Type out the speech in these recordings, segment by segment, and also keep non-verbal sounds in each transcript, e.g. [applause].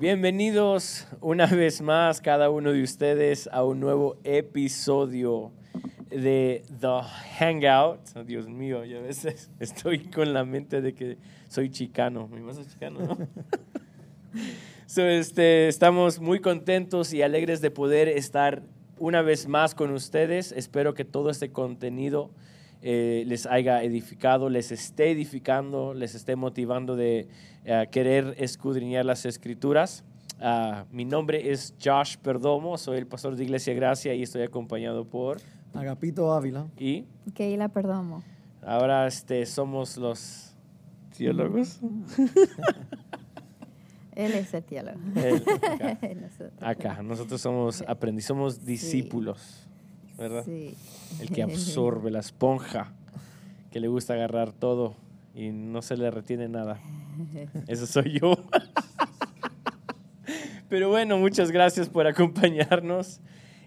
Bienvenidos una vez más cada uno de ustedes a un nuevo episodio de The Hangout. Oh, Dios mío, yo a veces [laughs] estoy con la mente de que soy chicano. Mi mamá es chicano, ¿no? [laughs] so, este, estamos muy contentos y alegres de poder estar una vez más con ustedes. Espero que todo este contenido eh, les haya edificado, les esté edificando, les esté motivando de eh, querer escudriñar las escrituras. Ah, mi nombre es Josh Perdomo, soy el pastor de Iglesia Gracia y estoy acompañado por Agapito Ávila y Keila Perdomo. Ahora este, somos los teólogos. [laughs] Él es el teólogo. [laughs] acá. nosotros. somos aprendiz, somos discípulos, ¿verdad? Sí. El que [laughs] absorbe, la esponja, que le gusta agarrar todo y no se le retiene nada. Eso soy yo. [laughs] Pero bueno, muchas gracias por acompañarnos.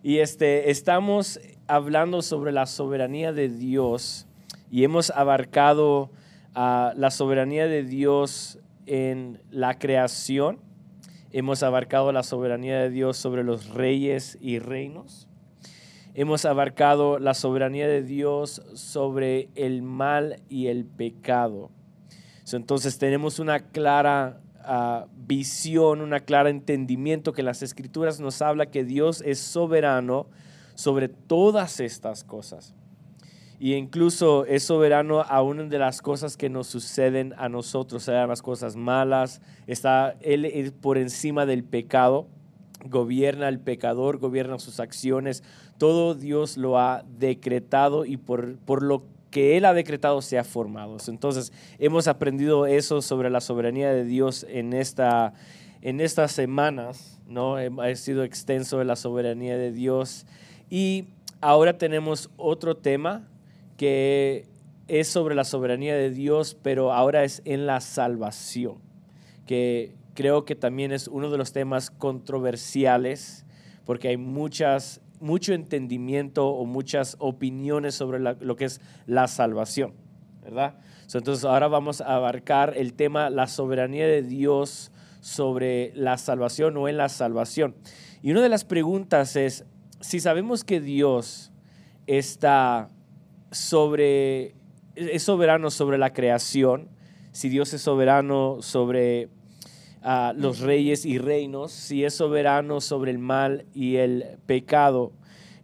Y este, estamos hablando sobre la soberanía de Dios y hemos abarcado uh, la soberanía de Dios en la creación. Hemos abarcado la soberanía de Dios sobre los reyes y reinos. Hemos abarcado la soberanía de Dios sobre el mal y el pecado. Entonces tenemos una clara uh, visión, una clara entendimiento que las escrituras nos habla que Dios es soberano sobre todas estas cosas. Y incluso es soberano aún de las cosas que nos suceden a nosotros, sean las cosas malas. Está Él por encima del pecado, gobierna el pecador, gobierna sus acciones. Todo Dios lo ha decretado y por, por lo que Él ha decretado se ha formado. Entonces, hemos aprendido eso sobre la soberanía de Dios en, esta, en estas semanas, ¿no? Ha sido extenso de la soberanía de Dios. Y ahora tenemos otro tema que es sobre la soberanía de Dios, pero ahora es en la salvación, que creo que también es uno de los temas controversiales, porque hay muchas, mucho entendimiento o muchas opiniones sobre lo que es la salvación, ¿verdad? entonces ahora vamos a abarcar el tema la soberanía de Dios sobre la salvación o en la salvación. Y una de las preguntas es, si sabemos que Dios está sobre, es soberano sobre la creación, si Dios es soberano sobre uh, los reyes y reinos, si es soberano sobre el mal y el pecado,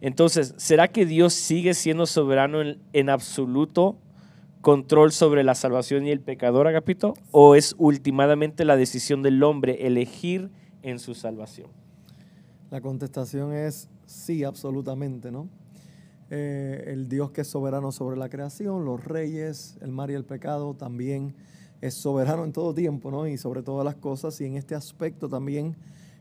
entonces, ¿será que Dios sigue siendo soberano en, absoluto control sobre la salvación y el pecador, Agapito? ¿O es últimamente la decisión del hombre elegir en su salvación? La contestación es sí, absolutamente, ¿no? Eh, el Dios que es soberano sobre la creación, los reyes, el mar y el pecado, también es soberano en todo tiempo, ¿no? Y sobre todas las cosas, y en este aspecto también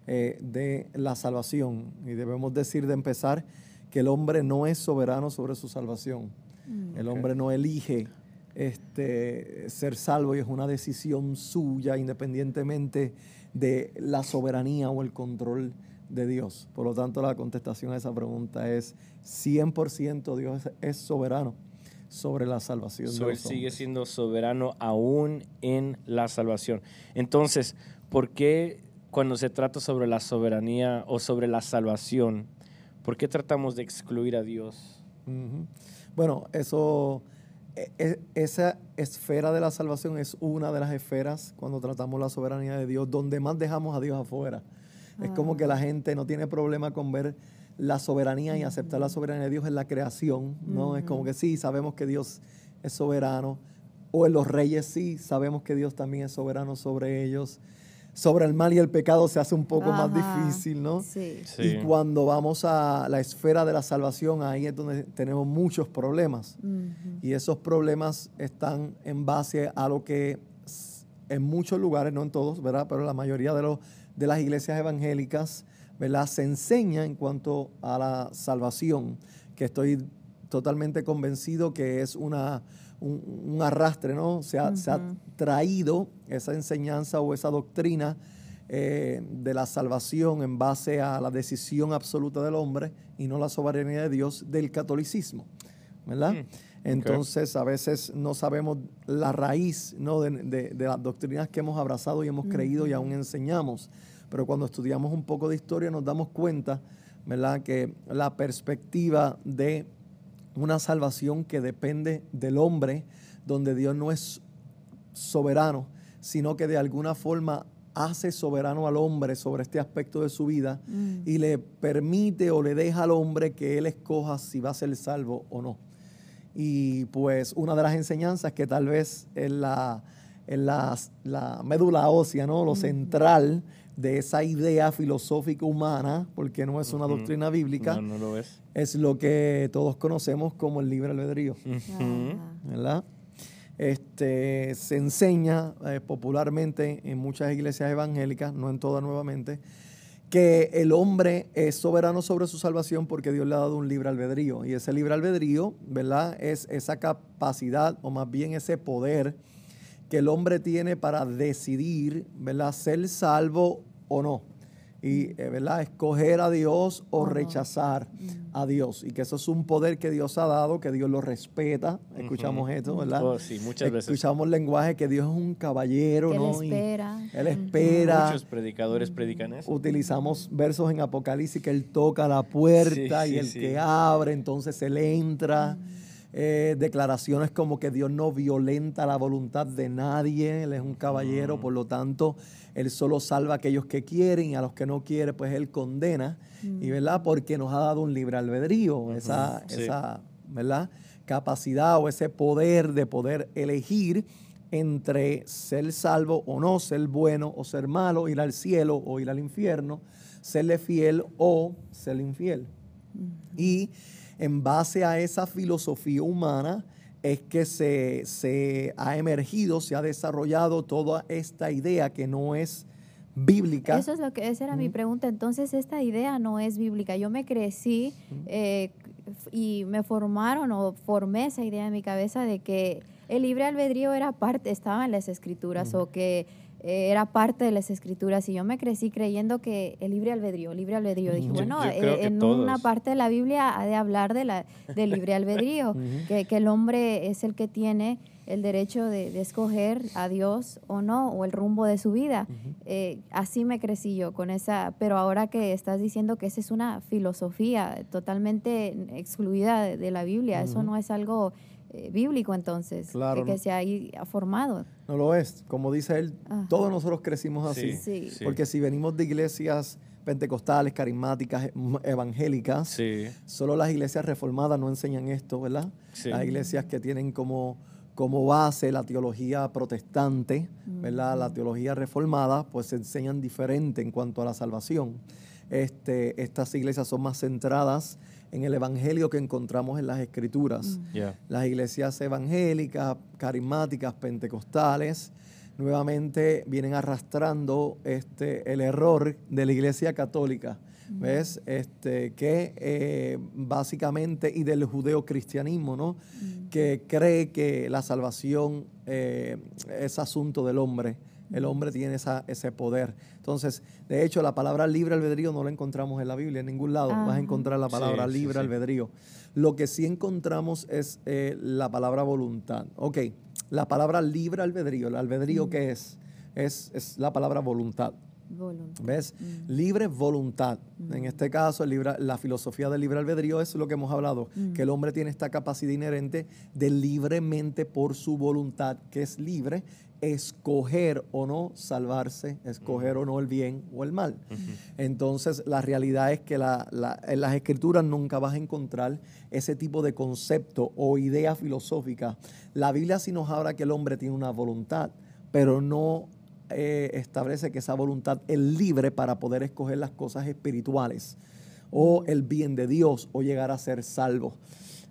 eh, de la salvación. Y debemos decir de empezar que el hombre no es soberano sobre su salvación. Mm. El hombre no elige este, ser salvo y es una decisión suya independientemente de la soberanía o el control de Dios. Por lo tanto, la contestación a esa pregunta es 100% Dios es soberano sobre la salvación. So, él sigue siendo soberano aún en la salvación. Entonces, ¿por qué cuando se trata sobre la soberanía o sobre la salvación, por qué tratamos de excluir a Dios? Bueno, eso, e, e, esa esfera de la salvación es una de las esferas cuando tratamos la soberanía de Dios, donde más dejamos a Dios afuera. Es como que la ah. gente no tiene problema con ver la soberanía y aceptar la soberanía de Dios en la creación, ¿no? Es como que sí, sabemos que Dios es soberano, o en los reyes sí, sabemos que Dios también es soberano sobre ellos. Sobre el mal y el pecado se hace un poco más difícil, ¿no? Sí. Y cuando vamos a la esfera de la salvación, ahí es donde tenemos muchos problemas. Y esos problemas están en base a lo que en muchos lugares, no en todos, ¿verdad? Pero la mayoría de los de las iglesias evangélicas, ¿verdad? Se enseña en cuanto a la salvación, que estoy totalmente convencido que es una, un, arrastre, ¿no? Se ha, se ha, traído esa enseñanza o esa doctrina eh, de la salvación en base a la decisión absoluta del hombre y no la soberanía de Dios del catolicismo, ¿verdad? Mm, Entonces a veces no sabemos la raíz ¿no? de, de, las doctrinas que hemos abrazado y hemos creído y aún enseñamos. Pero cuando estudiamos un poco de historia nos damos cuenta, ¿verdad?, que la perspectiva de una salvación que depende del hombre, donde Dios no es soberano, sino que de alguna forma hace soberano al hombre sobre este aspecto de su vida Mm. y le permite o le deja al hombre que él escoja si va a ser salvo o no. Y pues una de las enseñanzas que tal vez es la, es la, la médula ósea, ¿no? lo central de esa idea filosófica humana, porque no es una doctrina bíblica, No, no lo es. es lo que todos conocemos como el libre albedrío. Ah. ¿verdad? Este, se enseña eh, popularmente en muchas iglesias evangélicas, no en todas nuevamente, que el hombre es soberano sobre su salvación porque Dios le ha dado un libre albedrío. Y ese libre albedrío, ¿verdad? Es esa capacidad, o más bien ese poder que el hombre tiene para decidir, ¿verdad? Ser salvo o no. Y, eh, ¿verdad? Escoger a Dios o rechazar a Dios. Y que eso es un poder que Dios ha dado, que Dios lo respeta. Escuchamos Ujú. esto, ¿verdad? Oh, sí, muchas veces. Escuchamos lenguaje que Dios es un caballero, Que él ¿no? Y espera. Él Ujú. espera. Muchos predicadores predican eso. Utilizamos versos en Apocalipsis que Él toca la puerta Sí, y sí, el que abre, entonces Él entra. Eh, declaraciones como que Dios no violenta la voluntad de nadie, Él es un caballero, Mm. por lo tanto, Él solo salva a aquellos que quieren y a los que no quiere, pues Él condena. Y verdad, porque nos ha dado un libre albedrío, esa, sí. esa ¿verdad? capacidad o ese poder de poder elegir entre ser salvo o no, ser bueno o ser malo, ir al cielo o ir al infierno, serle fiel o ser infiel. Y en base a esa filosofía humana es que se, se ha emergido, se ha desarrollado toda esta idea que no es bíblica. Eso es lo que, esa era mi pregunta. Entonces, esta idea no es bíblica. Yo me crecí eh, y me formaron o formé esa idea en mi cabeza de que el libre albedrío era parte, estaba en las escrituras o que eh, era parte de las escrituras y yo me crecí creyendo que el libre albedrío, libre albedrío. Dije, bueno, Yo eh, en todos. una parte de la Biblia ha de hablar de la, del libre albedrío, [laughs] que, que el hombre es el que tiene el derecho de, de escoger a Dios o no, o el rumbo de su vida. Eh, así me crecí yo con esa, pero ahora que estás diciendo que esa es una filosofía totalmente excluida de, de la Biblia, eso no es algo eh, bíblico entonces, Claro, que, que no. se ha formado. No lo es. Como dice él, Ajá. todos nosotros crecimos así. Sí. sí. Porque si venimos de iglesias pentecostales, carismáticas, em- evangélicas, Sí, solo las iglesias reformadas no enseñan esto, ¿verdad? Sí. Las iglesias que tienen como, como base la teología protestante, ¿verdad? La teología reformada, pues se enseñan diferente en cuanto a la salvación. Este, estas iglesias son más centradas en el evangelio que encontramos en las escrituras. ya. Las iglesias evangélicas, carismáticas, pentecostales, nuevamente vienen arrastrando este, el error de la iglesia católica, ¿ves? Este, que eh, básicamente, y del judeocristianismo, ¿no? Que cree que la salvación eh, es asunto del hombre. El hombre tiene esa, ese poder. Entonces, de hecho, la palabra libre albedrío no la encontramos en la Biblia, en ningún lado vas a Ajá. encontrar la palabra Sí, libre sí. albedrío. Lo que sí encontramos es eh, la palabra voluntad. Ok, la palabra libre albedrío, ¿el albedrío qué es? es? Es la palabra voluntad. Voluntad. ¿Ves? Libre voluntad. En este caso, el libre- la filosofía del libre albedrío es lo que hemos hablado, que el hombre tiene esta capacidad inherente de libremente por su voluntad, que es libre, escoger o no salvarse, escoger o no el bien o el mal. Entonces, la realidad es que la- la- en las escrituras nunca vas a encontrar ese tipo de concepto o idea filosófica. La Biblia sí nos habla que el hombre tiene una voluntad, pero no eh, establece que esa voluntad es libre para poder escoger las cosas espirituales o el bien de Dios o llegar a ser salvo.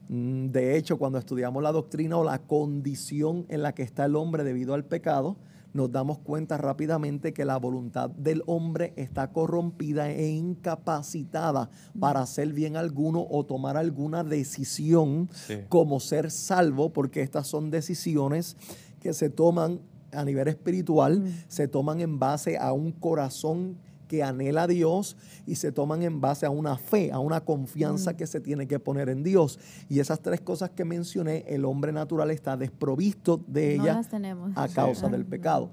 Mm, De hecho, cuando estudiamos la doctrina o la condición en la que está el hombre debido al pecado, nos damos cuenta rápidamente que la voluntad del hombre está corrompida e incapacitada para hacer bien alguno o tomar alguna decisión Sí. como ser salvo, porque estas son decisiones que se toman a nivel espiritual, se toman en base a un corazón que anhela a Dios y se toman en base a una fe, a una confianza que se tiene que poner en Dios. Y esas tres cosas que mencioné, el hombre natural está desprovisto de No ellas a causa Sí. del pecado.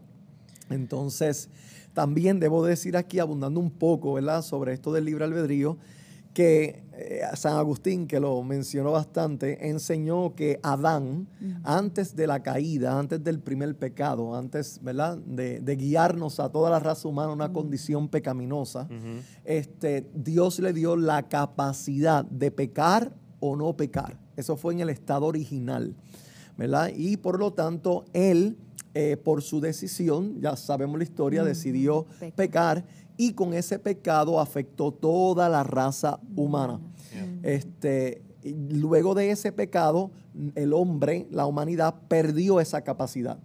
Entonces, también debo decir aquí, abundando un poco, ¿verdad?, sobre esto del libre albedrío, que eh, San Agustín, que lo mencionó bastante, enseñó que Adán, antes de la caída, antes del primer pecado, antes ¿verdad? De, guiarnos a toda la raza humana a una condición pecaminosa, este, Dios le dio la capacidad de pecar o no pecar. Eso fue en el estado original. ¿verdad? Y por lo tanto, él, eh, por su decisión, ya sabemos la historia, decidió pecar y con ese pecado afectó toda la raza humana. Este, luego de ese pecado, el hombre, la humanidad, perdió esa capacidad.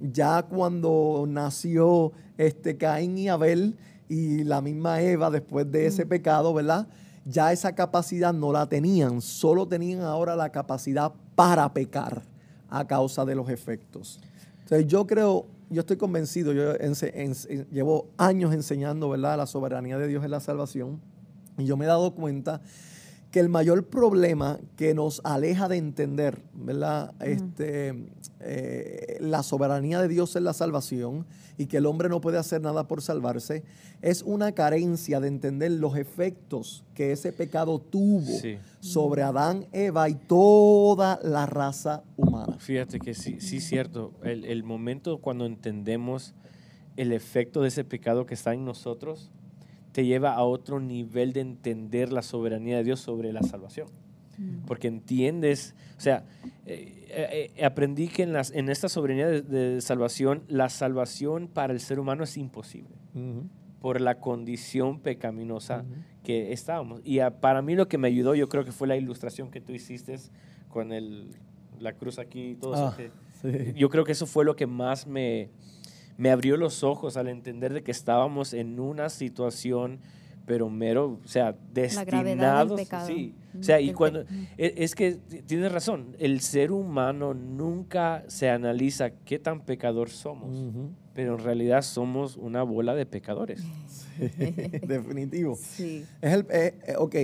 Ya cuando nació este Caín y Abel y la misma Eva después de ese pecado, ¿verdad? Ya esa capacidad no la tenían, solo tenían ahora la capacidad para pecar a causa de los efectos. Entonces yo creo, yo estoy convencido, yo llevo años enseñando ¿verdad? la soberanía de Dios en la salvación y yo me he dado cuenta que el mayor problema que nos aleja de entender ¿verdad? este, eh, la soberanía de Dios en la salvación y que el hombre no puede hacer nada por salvarse es una carencia de entender los efectos que ese pecado tuvo sobre Adán, Eva y toda la raza humana. Fíjate que sí, sí es cierto. El, el momento cuando entendemos el efecto de ese pecado que está en nosotros, te lleva a otro nivel de entender la soberanía de Dios sobre la salvación. Mm. Porque entiendes, o sea, eh, eh, eh, aprendí que en, las, en esta soberanía de, salvación, la salvación para el ser humano es imposible. Por la condición pecaminosa que estábamos. Y para mí lo que me ayudó, yo creo que fue la ilustración que tú hiciste con el, la cruz aquí y todo eso. Ah, yo creo que eso fue lo que más me, me abrió los ojos al entender de que estábamos en una situación pero mero, o sea, destinados. Sí, o sea, y cuando e, es que tienes razón, el ser humano nunca se analiza qué tan pecador somos, pero en realidad somos una bola de pecadores. [laughs] [laughs] definitivo. Sí. Es el, eh, eh, ok,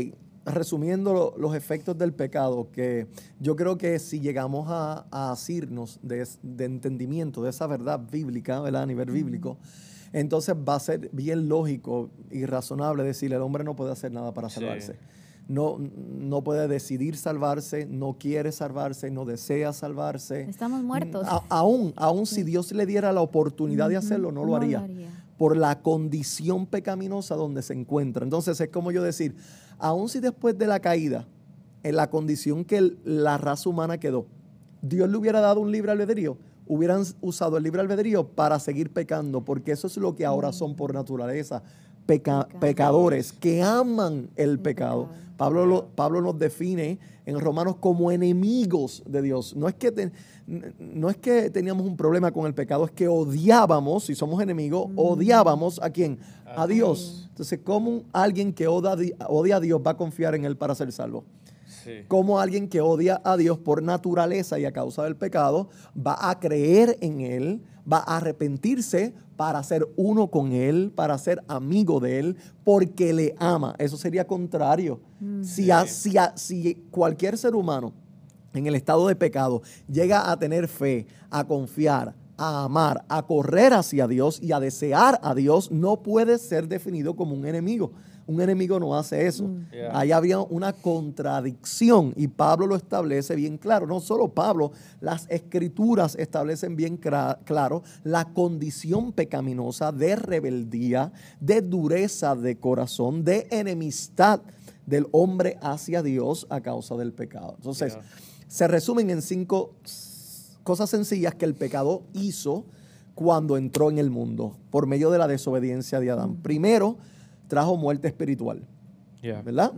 resumiendo los efectos del pecado, que yo creo que si llegamos a, asirnos de, entendimiento de esa verdad bíblica, ¿verdad? a nivel bíblico, entonces va a ser bien lógico y razonable decirle, el hombre no puede hacer nada para salvarse. No, no puede decidir salvarse, no quiere salvarse, no desea salvarse. Estamos muertos. aún, aún si Dios le diera la oportunidad de hacerlo, no, lo, haría, Por la condición pecaminosa donde se encuentra. Entonces es como yo decir, aún si después de la caída, en la condición que la raza humana quedó, Dios le hubiera dado un libre albedrío, hubieran usado el libre albedrío para seguir pecando, porque eso es lo que ahora son por naturaleza, pecadores que aman el pecado. Pablo, Pablo nos define en Romanos como enemigos de Dios. No es, que no es que teníamos un problema con el pecado, es que odiábamos, si somos enemigos, mm. odiábamos a quién? A Dios. Entonces, ¿cómo alguien que odia, odia a Dios va a confiar en Él para ser salvo? Como alguien que odia a Dios por naturaleza y a causa del pecado va a creer en Él, va a arrepentirse para ser uno con Él, para ser amigo de Él, porque le ama. Eso sería contrario. Mm. Si, si cualquier ser humano en el estado de pecado llega a tener fe, a confiar, a amar, a correr hacia Dios y a desear a Dios, no puede ser definido como un enemigo. Un enemigo no hace eso. Mm. Ahí había una contradicción y Pablo lo establece bien claro. No solo Pablo, las escrituras establecen bien claro la condición pecaminosa de rebeldía, de dureza de corazón, de enemistad del hombre hacia Dios a causa del pecado. Entonces, se resumen en cinco cosas sencillas que el pecado hizo cuando entró en el mundo por medio de la desobediencia de Adán. Mm. Primero, trajo muerte espiritual. ¿Verdad?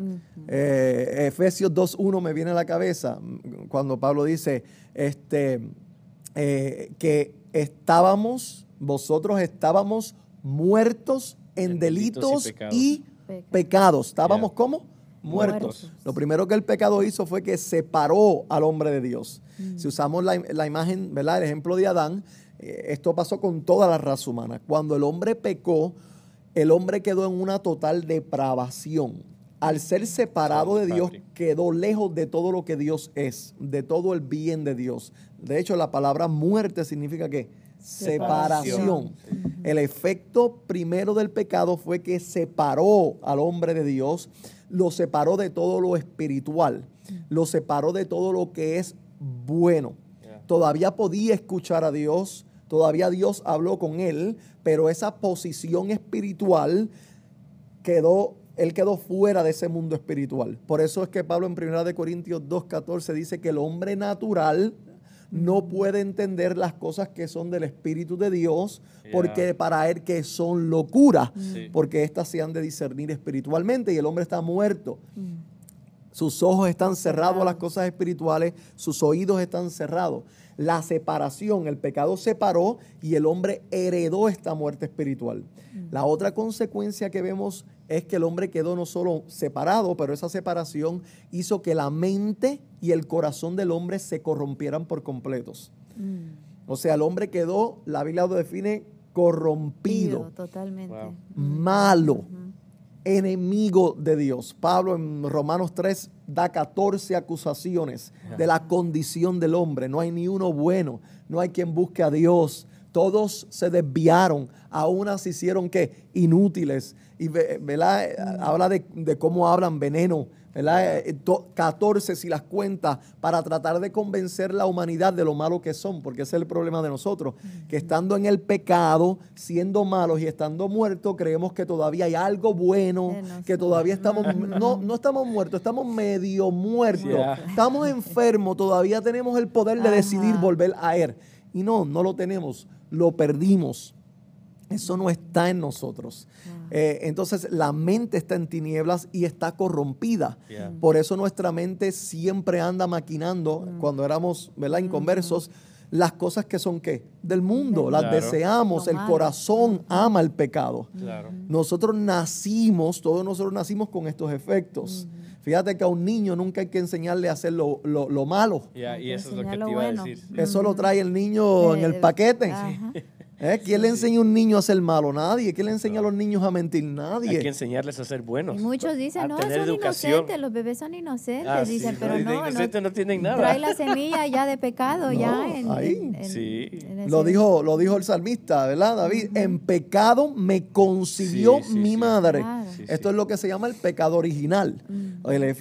Eh, Efesios 2.1 me viene a la cabeza cuando Pablo dice este, eh, que estábamos, vosotros estábamos muertos en, delitos, y pecados. ¿Estábamos como? Muertos. Lo primero que el pecado hizo fue que separó al hombre de Dios. Mm. Si usamos la, imagen, ¿verdad? El ejemplo de Adán, eh, esto pasó con toda la raza humana. Cuando el hombre pecó, el hombre quedó en una total depravación. Al ser separado de Dios, quedó lejos de todo lo que Dios es, de todo el bien de Dios. De hecho, la palabra muerte significa que separación. El efecto primero del pecado fue que separó al hombre de Dios, lo separó de todo lo espiritual, lo separó de todo lo que es bueno. Todavía podía escuchar a Dios, todavía Dios habló con él, pero esa posición espiritual quedó él quedó fuera de ese mundo espiritual. Por eso es que Pablo en 1 Corintios 2.14 dice que el hombre natural no puede entender las cosas que son del Espíritu de Dios, porque para él que son locura, porque éstas se han de discernir espiritualmente y el hombre está muerto. Mm. Sus ojos están cerrados a las cosas espirituales, sus oídos están cerrados. La separación, el pecado separó y el hombre heredó esta muerte espiritual. Mm. La otra consecuencia que vemos es que el hombre quedó no solo separado, pero esa separación hizo que la mente y el corazón del hombre se corrompieran por completos. Mm. O sea, el hombre quedó, la Biblia lo define, corrompido. totalmente. Malo. Enemigo de Dios. Pablo en Romanos 3 da 14 acusaciones de la condición del hombre. No hay ni uno bueno, no hay quien busque a Dios. Todos se desviaron, a unas hicieron que inútiles y ¿verdad? habla de, cómo hablan veneno, ¿verdad? 14 eh, si las cuenta para tratar de convencer la humanidad de lo malo que son, porque ese es el problema de nosotros, que estando en el pecado, siendo malos y estando muertos, creemos que todavía hay algo bueno, que todavía estamos, no, no estamos muertos, estamos medio muertos, estamos enfermos, todavía tenemos el poder de decidir volver a él. Y no, no lo tenemos, lo perdimos. Eso no está en nosotros. Eh, entonces la mente está en tinieblas y está corrompida. Por eso nuestra mente siempre anda maquinando, mm. cuando éramos ¿verdad? Mm. inconversos, las cosas que son qué? Del mundo, las deseamos, el corazón ama el pecado. Nosotros nacimos, todos nosotros nacimos con estos efectos. Fíjate que a un niño nunca hay que enseñarle a hacer lo, malo. y eso es lo que te iba a decir. Eso lo trae el niño en el paquete. ¿Eh? ¿Quién le enseña a un niño a ser malo? Nadie. ¿Quién le enseña a los niños a mentir? Nadie. Hay que enseñarles a ser buenos. Y muchos dicen, no, son inocentes, los bebés son inocentes. Ah, dicen, pero no, inocentes no, tienen nada. Trae la semilla ya de pecado, ya en, ahí. sí. lo, dijo, lo dijo el salmista, ¿verdad, David? En pecado me concibió mi madre. Esto es lo que se llama el pecado original.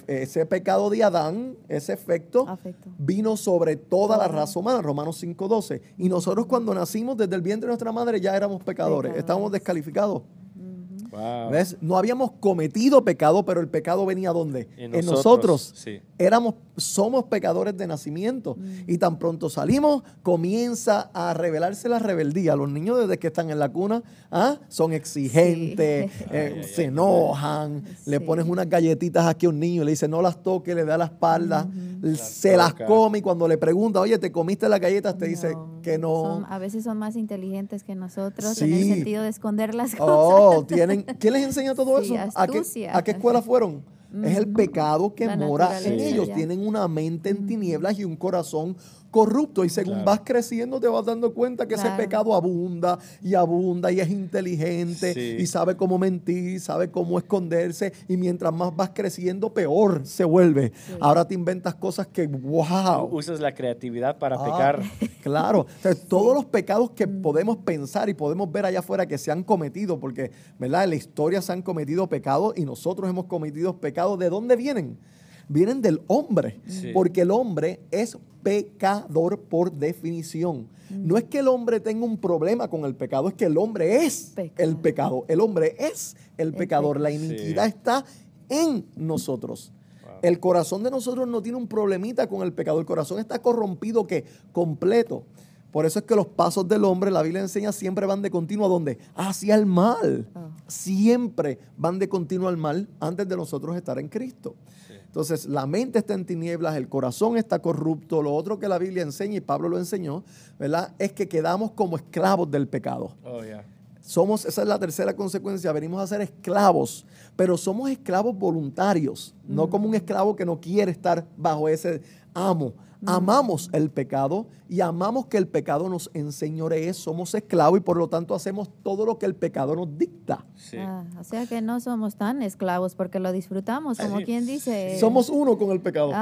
ese pecado de Adán, ese efecto, vino sobre toda la raza humana, Romanos 5.12. Y nosotros cuando nacimos desde el vientre nuestra madre ya éramos pecadores, estábamos descalificados. ¿Ves? No habíamos cometido pecado, pero el pecado venía ¿dónde? En nosotros. Éramos, somos pecadores de nacimiento. Y tan pronto salimos, comienza a revelarse la rebeldía. Los niños desde que están en la cuna ¿ah? son exigentes, eh, se enojan, le pones unas galletitas aquí a un niño, le dice no las toque, le da la espalda, se las come y cuando le pregunta, oye, ¿te comiste las galletas? Te dice que no. a veces son más inteligentes que nosotros en el sentido de esconder las oh, cosas. tienen, ¿quién les enseña todo eso? ¿A qué, ¿A qué escuela fueron? Es el pecado que mora en ellos. Tienen una mente en tinieblas y un corazón corrupto y según vas creciendo te vas dando cuenta que ese pecado abunda y abunda y es inteligente y sabe cómo mentir, sabe cómo esconderse y mientras más vas creciendo peor se vuelve. Ahora te inventas cosas que, wow. Usas la creatividad para ah, pecar. Claro, todos los pecados que podemos pensar y podemos ver allá afuera que se han cometido, porque ¿verdad? en la historia se han cometido pecados y nosotros hemos cometido pecados, ¿de dónde vienen? Vienen del hombre, porque el hombre es pecador por definición. No es que el hombre tenga un problema con el pecado, es que el hombre es el pecado. El hombre es el, pecador. La iniquidad está en nosotros. El corazón de nosotros no tiene un problemita con el pecado. El corazón está corrompido que completo. Por eso es que los pasos del hombre, la Biblia enseña, siempre van de continuo a dónde? Hacia el mal. Ah. Siempre van de continuo al mal antes de nosotros estar en Cristo. Entonces, la mente está en tinieblas, el corazón está corrupto. Lo otro que la Biblia enseña, y Pablo lo enseñó, ¿verdad? Es que quedamos como esclavos del pecado. Oh, somos, esa es la tercera consecuencia, venimos a ser esclavos, pero somos esclavos voluntarios, no como un esclavo que no quiere estar bajo ese amo. Amamos el pecado y amamos que el pecado nos enseñoree, somos esclavos y por lo tanto hacemos todo lo que el pecado nos dicta. Ah, o sea que no somos tan esclavos porque lo disfrutamos, como quien dice. Somos uno con el pecado.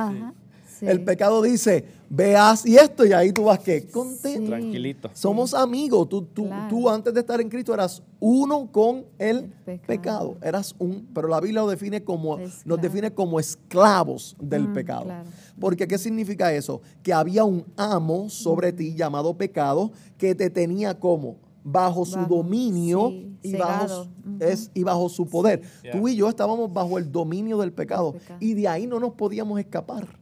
Sí. El pecado dice, veas y esto, y ahí tú vas que contento. Sí. Tranquilito. Somos amigos. Tú, tú, Claro. tú antes de estar en Cristo eras uno con el, El pecado. pecado. Eras un, pero la Biblia lo define como, nos define como esclavos del Mm, pecado. claro. Porque ¿qué significa eso? Que había un amo sobre ti llamado pecado que te tenía como bajo su Bajo, dominio sí, y, bajo, es, y bajo su poder. Tú y yo estábamos bajo el dominio del pecado, Del pecado. y de ahí no nos podíamos escapar.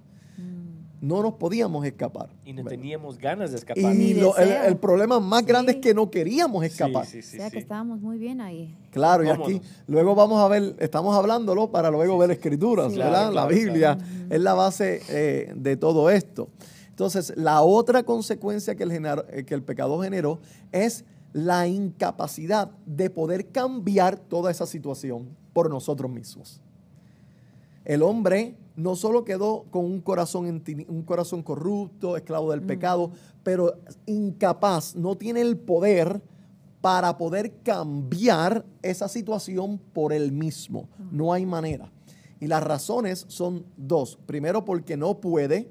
No nos podíamos escapar. Y no teníamos ganas de Y escapar. Lo- el, problema más grande es que no queríamos escapar. Sí, sí, sí, o sea que estábamos muy bien ahí. Claro, y aquí luego vamos a ver, estamos hablándolo para luego ver escrituras, Sí. ¿verdad? Claro, la claro, Biblia es la base eh, de todo esto. Entonces, la otra consecuencia que el, eh, que el pecado generó es la incapacidad de poder cambiar toda esa situación por nosotros mismos. El hombre no solo quedó con un corazón, un corazón corrupto, esclavo del pecado, pero incapaz, no tiene el poder para poder cambiar esa situación por él mismo. No hay manera. Y las razones son dos. Primero, porque no puede,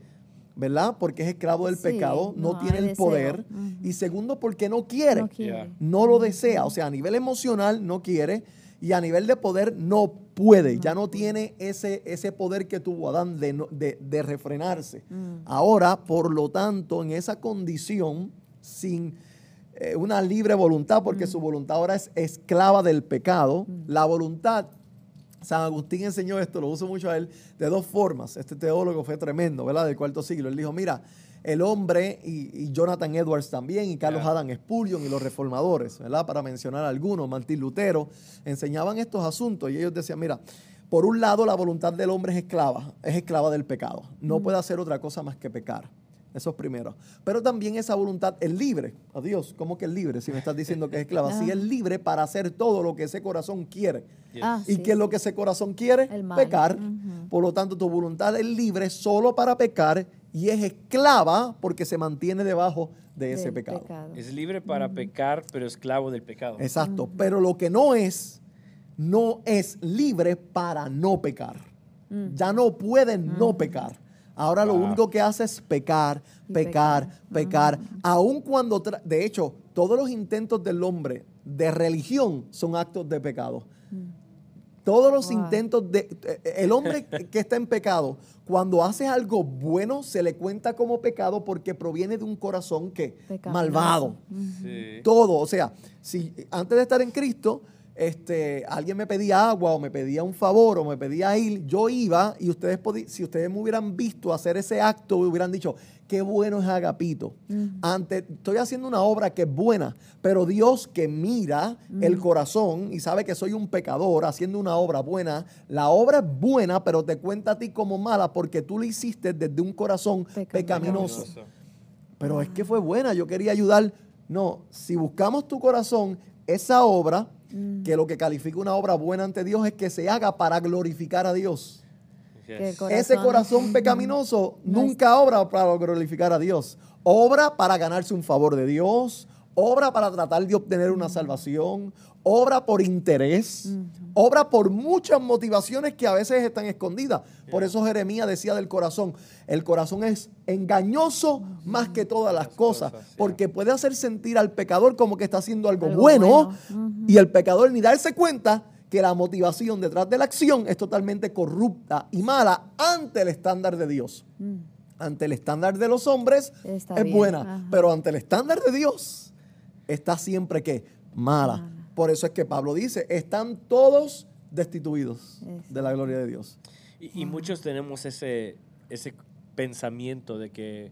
¿verdad? Porque es esclavo del Sí, pecado, no, no tiene el deseo. poder. Ujú. Y segundo, porque no quiere No quiere. no lo desea, o sea, a nivel emocional no quiere y a nivel de poder no puede, ya no tiene ese, ese poder que tuvo Adán de, de- de refrenarse. Mm. Ahora, por lo tanto, en esa condición, sin eh, una libre voluntad, porque su voluntad ahora es esclava del pecado, la voluntad, San Agustín enseñó esto, lo uso mucho a él, de dos formas. Este teólogo fue tremendo, ¿verdad? Del cuarto siglo. Él dijo, mira, el hombre y, y Jonathan Edwards también, y Carlos. Adam Spurgeon y los reformadores, ¿verdad? Para mencionar algunos, Martín Lutero, enseñaban estos asuntos y ellos decían, mira, por un lado la voluntad del hombre es esclava, es esclava del pecado. No puede hacer otra cosa más que pecar. Eso es primero. Pero también esa voluntad es libre. Adiós, ¿cómo que es libre? Si me estás diciendo que es esclava. Sí, Ah. es libre para hacer todo lo que ese corazón quiere. Yes. Ah, ¿Y sí. qué es lo que ese corazón quiere? El mal. Pecar. Por lo tanto, tu voluntad es libre solo para pecar y es esclava porque se mantiene debajo de ese Del pecado. Es libre para pecar, pero esclavo del pecado. Exacto. Pero lo que no es, no es libre para no pecar. Mm. Ya no puede no pecar. Ahora lo único que hace es pecar, pecar, pecar. pecar. Aun cuando, de hecho, todos los intentos del hombre de religión son actos de pecado. Todos los Wow. intentos de... eh, El hombre [laughs] que está en pecado, cuando hace algo bueno, se le cuenta como pecado porque proviene de un corazón que malvado. Sí. Todo, o sea, si antes de estar en Cristo, este, alguien me pedía agua o me pedía un favor o me pedía ir, yo iba y ustedes si ustedes me hubieran visto hacer ese acto, hubieran dicho, qué bueno es Agapito. Ante, estoy haciendo una obra que es buena, pero Dios que mira el corazón y sabe que soy un pecador haciendo una obra buena, la obra es buena, pero te cuenta a ti como mala porque tú lo hiciste desde un corazón Pecaminoso. pecaminoso. Pero es que fue buena, yo quería ayudar. No, si buscamos tu corazón, esa obra, que lo que califica una obra buena ante Dios es que se haga para glorificar a Dios. Ese Corazón. pecaminoso No nunca obra para glorificar a Dios. Obra para ganarse un favor de Dios, obra para tratar de obtener una salvación, obra por interés, obra por muchas motivaciones que a veces están escondidas. Por eso Jeremías decía del corazón, el corazón es engañoso más que todas las cosas, porque puede hacer sentir al pecador como que está haciendo algo, Algo bueno, y el pecador ni darse cuenta que la motivación detrás de la acción es totalmente corrupta y mala ante el estándar de Dios. Mm. Ante el estándar de los hombres Está es bien, buena, ajá. pero ante el estándar de Dios está siempre que mala. Por eso es que Pablo dice, están todos destituidos Eso. de la gloria de Dios. Y, y muchos tenemos ese, ese pensamiento de que,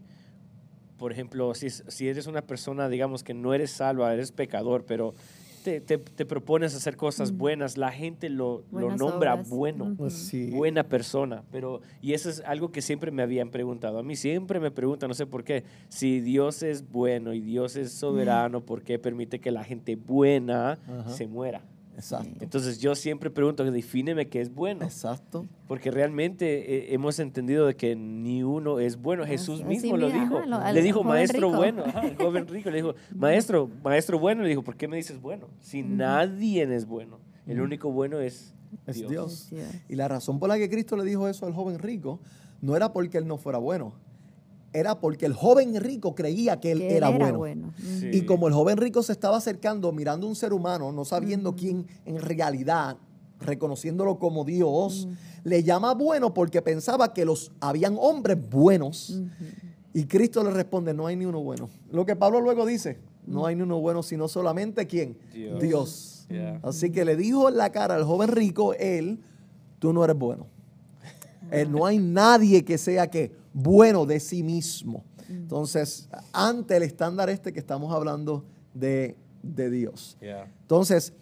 por ejemplo, si, si eres una persona, digamos, que no eres salva, eres pecador, pero te, te- te propones hacer cosas buenas, la gente lo, lo nombra obras. bueno. Pues sí. buena persona, pero y eso es algo que siempre me habían preguntado. A mí siempre me preguntan, no sé por qué, si Dios es bueno y Dios es soberano, ¿por qué permite que la gente buena se muera? Exacto. Entonces yo siempre pregunto, defíneme qué es bueno, Exacto. porque realmente eh, hemos entendido de que ni uno es bueno. Jesús mismo lo mira, dijo. ajá, lo- al le dijo maestro rico". bueno, ajá, el joven [laughs] rico le dijo, maestro, maestro bueno, le dijo, ¿por qué me dices bueno? Si nadie es bueno, el único bueno es Es Dios. Dios. Es Dios. Y la razón por la que Cristo le dijo eso al joven rico no era porque él no fuera bueno, era porque el joven rico creía que él, Que él era, era bueno. bueno. Sí. Y como el joven rico se estaba acercando, mirando a un ser humano, no sabiendo quién en realidad, reconociéndolo como Dios, le llama bueno porque pensaba que los habían hombres buenos. Y Cristo le responde, no hay ni uno bueno. Lo que Pablo luego dice, no hay ni uno bueno, sino solamente quién? Dios. Dios. Yeah. Así que le dijo en la cara al joven rico, él, tú no eres bueno. Eh, no hay nadie que sea que bueno de sí mismo. Entonces, ante el estándar este que estamos hablando de, de Dios. Entonces,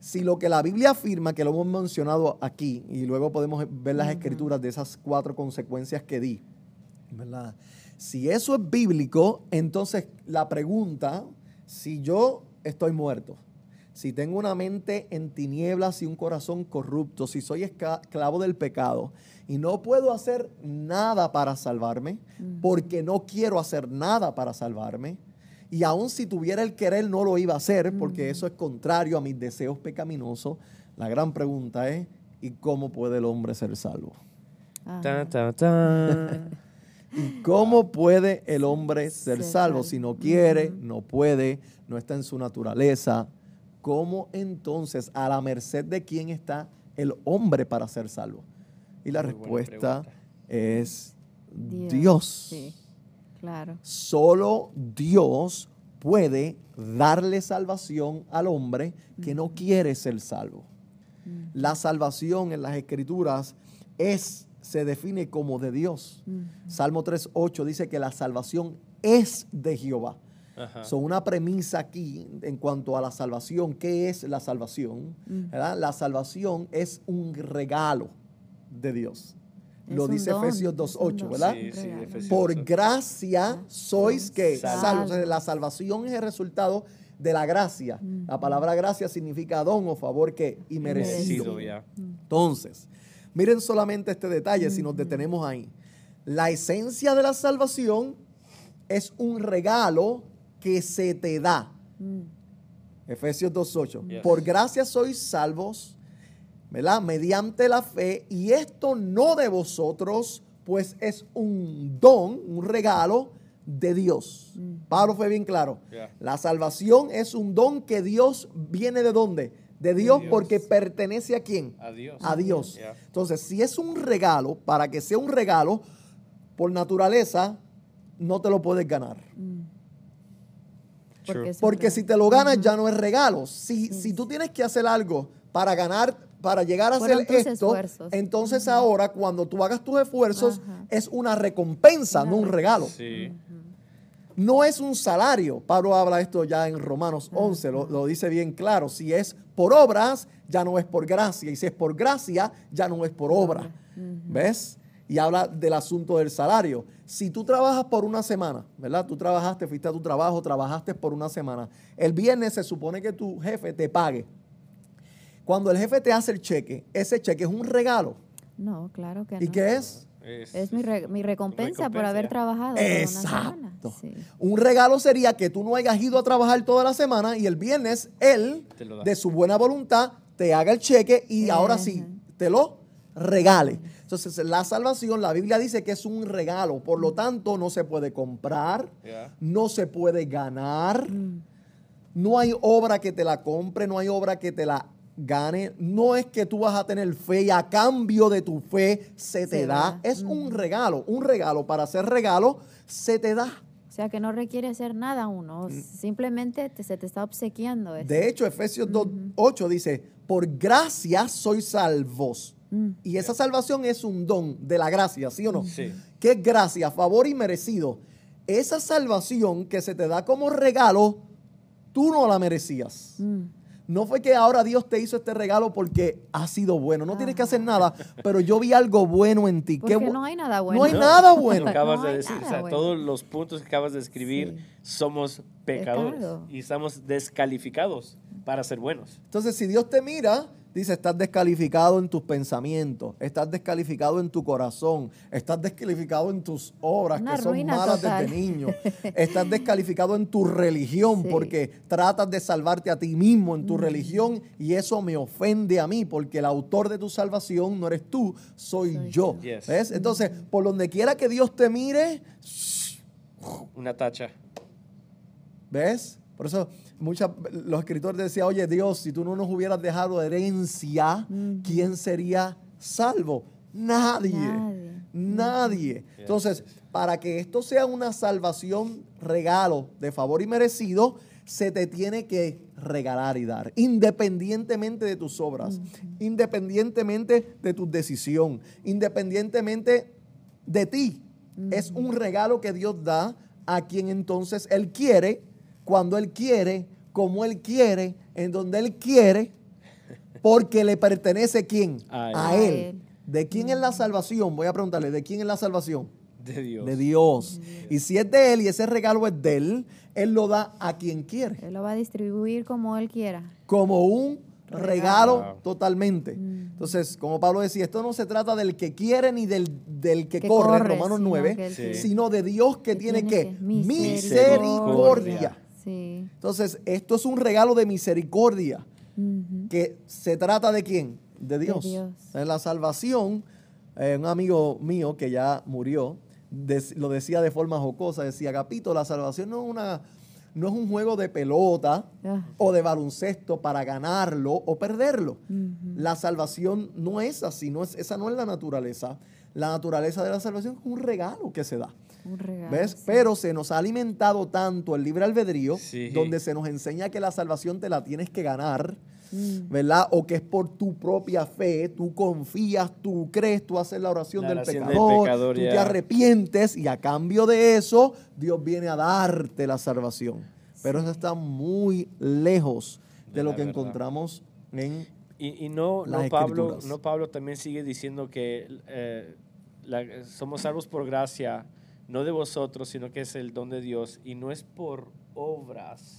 si lo que la Biblia afirma, que lo hemos mencionado aquí, y luego podemos ver las escrituras de esas cuatro consecuencias que di, ¿verdad? Si eso es bíblico, entonces la pregunta, si yo estoy muerto, si tengo una mente en tinieblas y un corazón corrupto, si soy esclavo del pecado y no puedo hacer nada para salvarme, porque no quiero hacer nada para salvarme, y aun si tuviera el querer no lo iba a hacer, porque eso es contrario a mis deseos pecaminosos, la gran pregunta es, ¿y cómo puede el hombre ser salvo? Ta, ta, ta. ¿Y cómo puede el hombre ser Ser salvo salvo. si no quiere, no puede, no está en su naturaleza? ¿Cómo entonces, a la merced de quién está el hombre para ser salvo? Y la Muy respuesta es Dios. Sí, claro. Solo Dios puede darle salvación al hombre que no quiere ser salvo. La salvación en las escrituras es, se define como de Dios. Salmo 3.8 dice que la salvación es de Jehová. Ajá. Son una premisa aquí en cuanto a la salvación. ¿Qué es la salvación? ¿Verdad? La salvación es un regalo de Dios. Es Lo dice don, Efesios es un 2.8, don. ¿verdad? Sí, sí. Efesios Por gracia sois que Salvos. la salvación es el resultado de la gracia. La palabra gracia significa don o favor que y merecido. Merecido, ya. Entonces, miren solamente este detalle si nos detenemos ahí. La esencia de la salvación es un regalo que se te da. Efesios 2.8. Yes. Por gracia sois salvos, ¿verdad? Mediante la fe, y esto no de vosotros, pues es un don, un regalo de Dios. Pablo fue bien claro. Yeah. La salvación es un don que Dios viene de dónde? De Dios, Dios. porque pertenece a quién? A Dios. A Dios. Yeah. Entonces, si es un regalo, para que sea un regalo, por naturaleza, no te lo puedes ganar. True. Porque si te lo ganas ya no es regalo. Si, si tú tienes que hacer algo para ganar, para llegar a Fueron hacer esto, esfuerzos. entonces ahora cuando tú hagas tus esfuerzos Ajá. es una recompensa, Una no un regalo. Sí. No es un salario. Pablo habla esto ya en Romanos 11, lo, lo dice bien claro. Si es por obras, ya no es por gracia. Y si es por gracia, ya no es por obra. ¿Ves? Y habla del asunto del salario. Si tú trabajas por una semana, ¿verdad? Tú trabajaste, fuiste a tu trabajo, trabajaste por una semana. El viernes se supone que tu jefe te pague. Cuando el jefe te hace el cheque, ese cheque es un regalo. No, claro que ¿Y no. qué es? Es mi, re- mi recompensa, por haber trabajado una. Exacto. Sí. Un regalo sería que tú no hayas ido a trabajar toda la semana y el viernes él, de su buena voluntad, te haga el cheque y ahora sí te lo regale. Entonces, la salvación, la Biblia dice que es un regalo, por lo tanto, no se puede comprar, Yeah. no se puede ganar, no hay obra que te la compre, no hay obra que te la gane, no es que tú vas a tener fe y a cambio de tu fe se te Se da, da. es un regalo, un regalo para hacer regalo se te da. O sea que no requiere hacer nada uno, simplemente te- se te está obsequiando eso. Mm. De hecho, Efesios 2.8 dice, por gracia sois salvos. Mm. Y esa salvación es un don de la gracia, ¿sí o no? Sí. ¿Qué es gracia? Favor y merecido. Esa salvación que se te da como regalo, tú no la merecías. Mm. No fue que ahora Dios te hizo este regalo porque ha sido bueno. No tienes que hacer nada, pero yo vi algo bueno en ti. Porque bu- no hay nada bueno. No hay No, nada bueno. acabas No de decir. nada o sea, bueno. todos los puntos que acabas de escribir Sí. somos pecadores Pecado. y estamos descalificados para ser buenos. Entonces, si Dios te mira, Dice, estás descalificado en tus pensamientos, estás descalificado en tu corazón, estás descalificado en tus obras Una que son malas total. desde niño, [laughs] estás descalificado en tu religión Sí. porque tratas de salvarte a ti mismo en tu religión y eso me ofende a mí porque el autor de tu salvación no eres tú, soy, Soy yo. yo. Yes. ¿Ves? Entonces, por donde quiera que Dios te mire, Una tacha. ¿Ves? Por eso muchas, los escritores decían, oye Dios, si tú no nos hubieras dejado herencia, ¿quién sería salvo? Nadie. Nadie. Nadie. Entonces, para que esto sea una salvación, regalo de favor y merecido, se te tiene que regalar y dar, independientemente de tus obras, independientemente de tu decisión, independientemente de ti. Es un regalo que Dios da a quien entonces Él quiere, cuando Él quiere, como Él quiere, en donde Él quiere, porque le pertenece quién? A Él. A Él. ¿De quién es la salvación? Voy a preguntarle, ¿de quién es la salvación? De Dios. De Dios. Y si es de Él y ese regalo es de Él, Él lo da a quien quiere, Él lo va a distribuir como Él quiera. como un regalo totalmente. Entonces, como Pablo decía, esto no se trata del que quiere ni del, del que, Que corre, corre, Romanos sino 9, que él Sí. sino de Dios que, tiene, que misericordia. Sí. Entonces, esto es un regalo de misericordia. Que se trata de quién? De Dios. Dios. En la salvación, eh, un amigo mío que ya murió, des- lo decía de forma jocosa, decía, Capito, la salvación no es, una, no es un juego de pelota Ah. o de baloncesto para ganarlo o perderlo. La salvación no es así, no es, esa no es la naturaleza. La naturaleza de la salvación es un regalo que se da. Un regalo. ¿Ves? sí. Pero se nos ha alimentado tanto el libre albedrío, Sí. donde se nos enseña que la salvación te la tienes que ganar, Mm. ¿verdad? O que es por tu propia fe, tú confías, tú crees, tú haces la oración La del oración del pecador, pecador, tú ya. te arrepientes y a cambio de eso, Dios viene a darte la salvación. Pero eso está muy lejos de, De lo que verdad. encontramos en... Y, y no, Las no, Pablo, no Pablo también sigue diciendo que eh, la- somos salvos por gracia, no de vosotros, sino que es el don de Dios, y no es por obras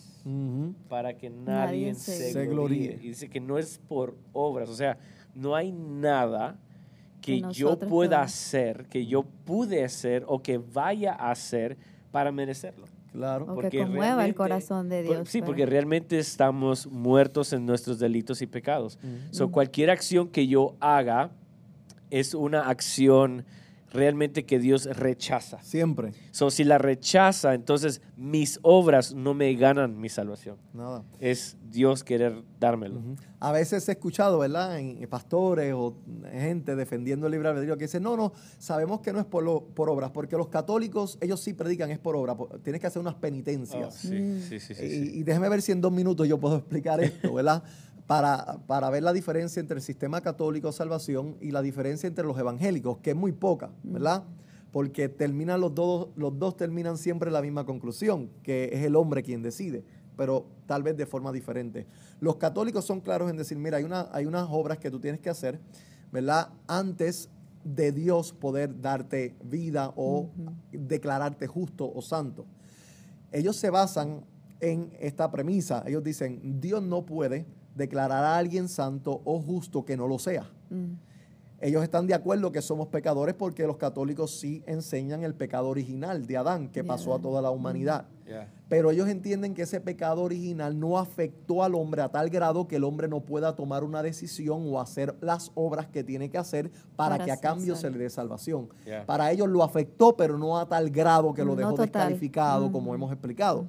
para que nadie, Nadie se, se Se gloríe. gloríe. Y dice que no es por obras, o sea, no hay nada que Que yo pueda hacer, que yo pude hacer o que vaya a hacer para merecerlo. Claro. O que Porque conmueva el corazón de por- Dios. sí, para- porque realmente estamos muertos en nuestros delitos y pecados. Ujú. So, cualquier acción que yo haga es una acción realmente que Dios rechaza. Siempre. So, si la rechaza, entonces mis obras no me ganan mi salvación. Nada. Es Dios querer dármelo. A veces he escuchado, ¿verdad? En, pastores o gente defendiendo el libre albedrío que dice, no, no, sabemos que no es por, lo- por obras, porque los católicos, ellos sí predican, es por obra, por- tienes que hacer unas Oh, penitencias. sí, Mm. sí, sí, sí, y, sí. y déjeme ver si en dos minutos yo puedo [laughs] explicar esto, ¿verdad? Para, para ver la diferencia entre el sistema católico de salvación y la diferencia entre los evangélicos, que es muy poca, ¿verdad? Porque terminan los dos, los dos terminan siempre en la misma conclusión, que es el hombre quien decide, pero tal vez de forma diferente. Los católicos son claros en decir, mira, hay, una, hay unas obras que tú tienes que hacer, ¿verdad? Antes de Dios poder darte vida o declararte justo o santo. Ellos se basan en esta premisa. Ellos dicen, Dios no puede declarar a alguien santo o justo que no lo sea. Mm. Ellos están de acuerdo que somos pecadores porque los católicos sí enseñan el pecado original de Adán que pasó a toda la humanidad. Ya. Pero ellos entienden que ese pecado original no afectó al hombre a tal grado que el hombre no pueda tomar una decisión o hacer las obras que tiene que hacer para, Para que a cambio se le dé salvación. Para ellos lo afectó, pero no a tal grado que lo No dejó total. descalificado, como Ujú. hemos explicado.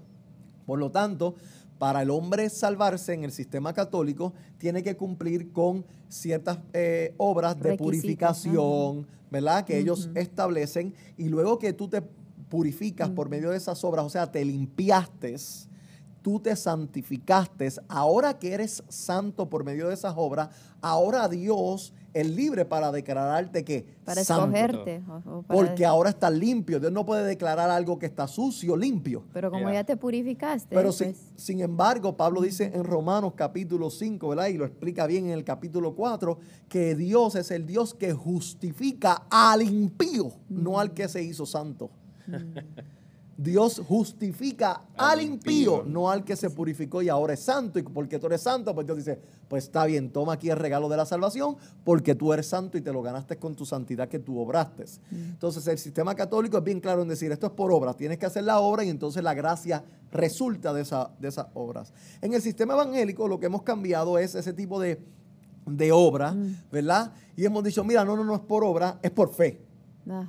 Por lo tanto, para el hombre salvarse en el sistema católico, tiene que cumplir con ciertas eh, obras de Requisitos, purificación, ¿verdad? Que ellos establecen. Y luego que tú te purificas por medio de esas obras, o sea, te limpiaste, tú te santificaste, ahora que eres santo por medio de esas obras, ahora Dios es libre para declararte que Para santo. escogerte. o- o para- Porque ahora está limpio. Dios no puede declarar algo que está sucio, limpio. Pero como Ya. ya te purificaste. Pero sin, pues, sin embargo, Pablo dice en Romanos capítulo 5, ¿verdad? Y lo explica bien en el capítulo 4, que Dios es el Dios que justifica al impío, no al que se hizo santo. Dios justifica al, impío, no al que se purificó y ahora es santo. Y porque tú eres santo, pues Dios dice, pues está bien, toma aquí el regalo de la salvación, porque tú eres santo y te lo ganaste con tu santidad que tú obraste. Mm. Entonces el sistema católico es bien claro en decir, esto es por obra, tienes que hacer la obra y entonces la gracia resulta de, esa, de esas obras. En el sistema evangélico lo que hemos cambiado es ese tipo de, de obra, mm. ¿verdad? Y hemos dicho, mira, no, no, no es por obra, es por fe.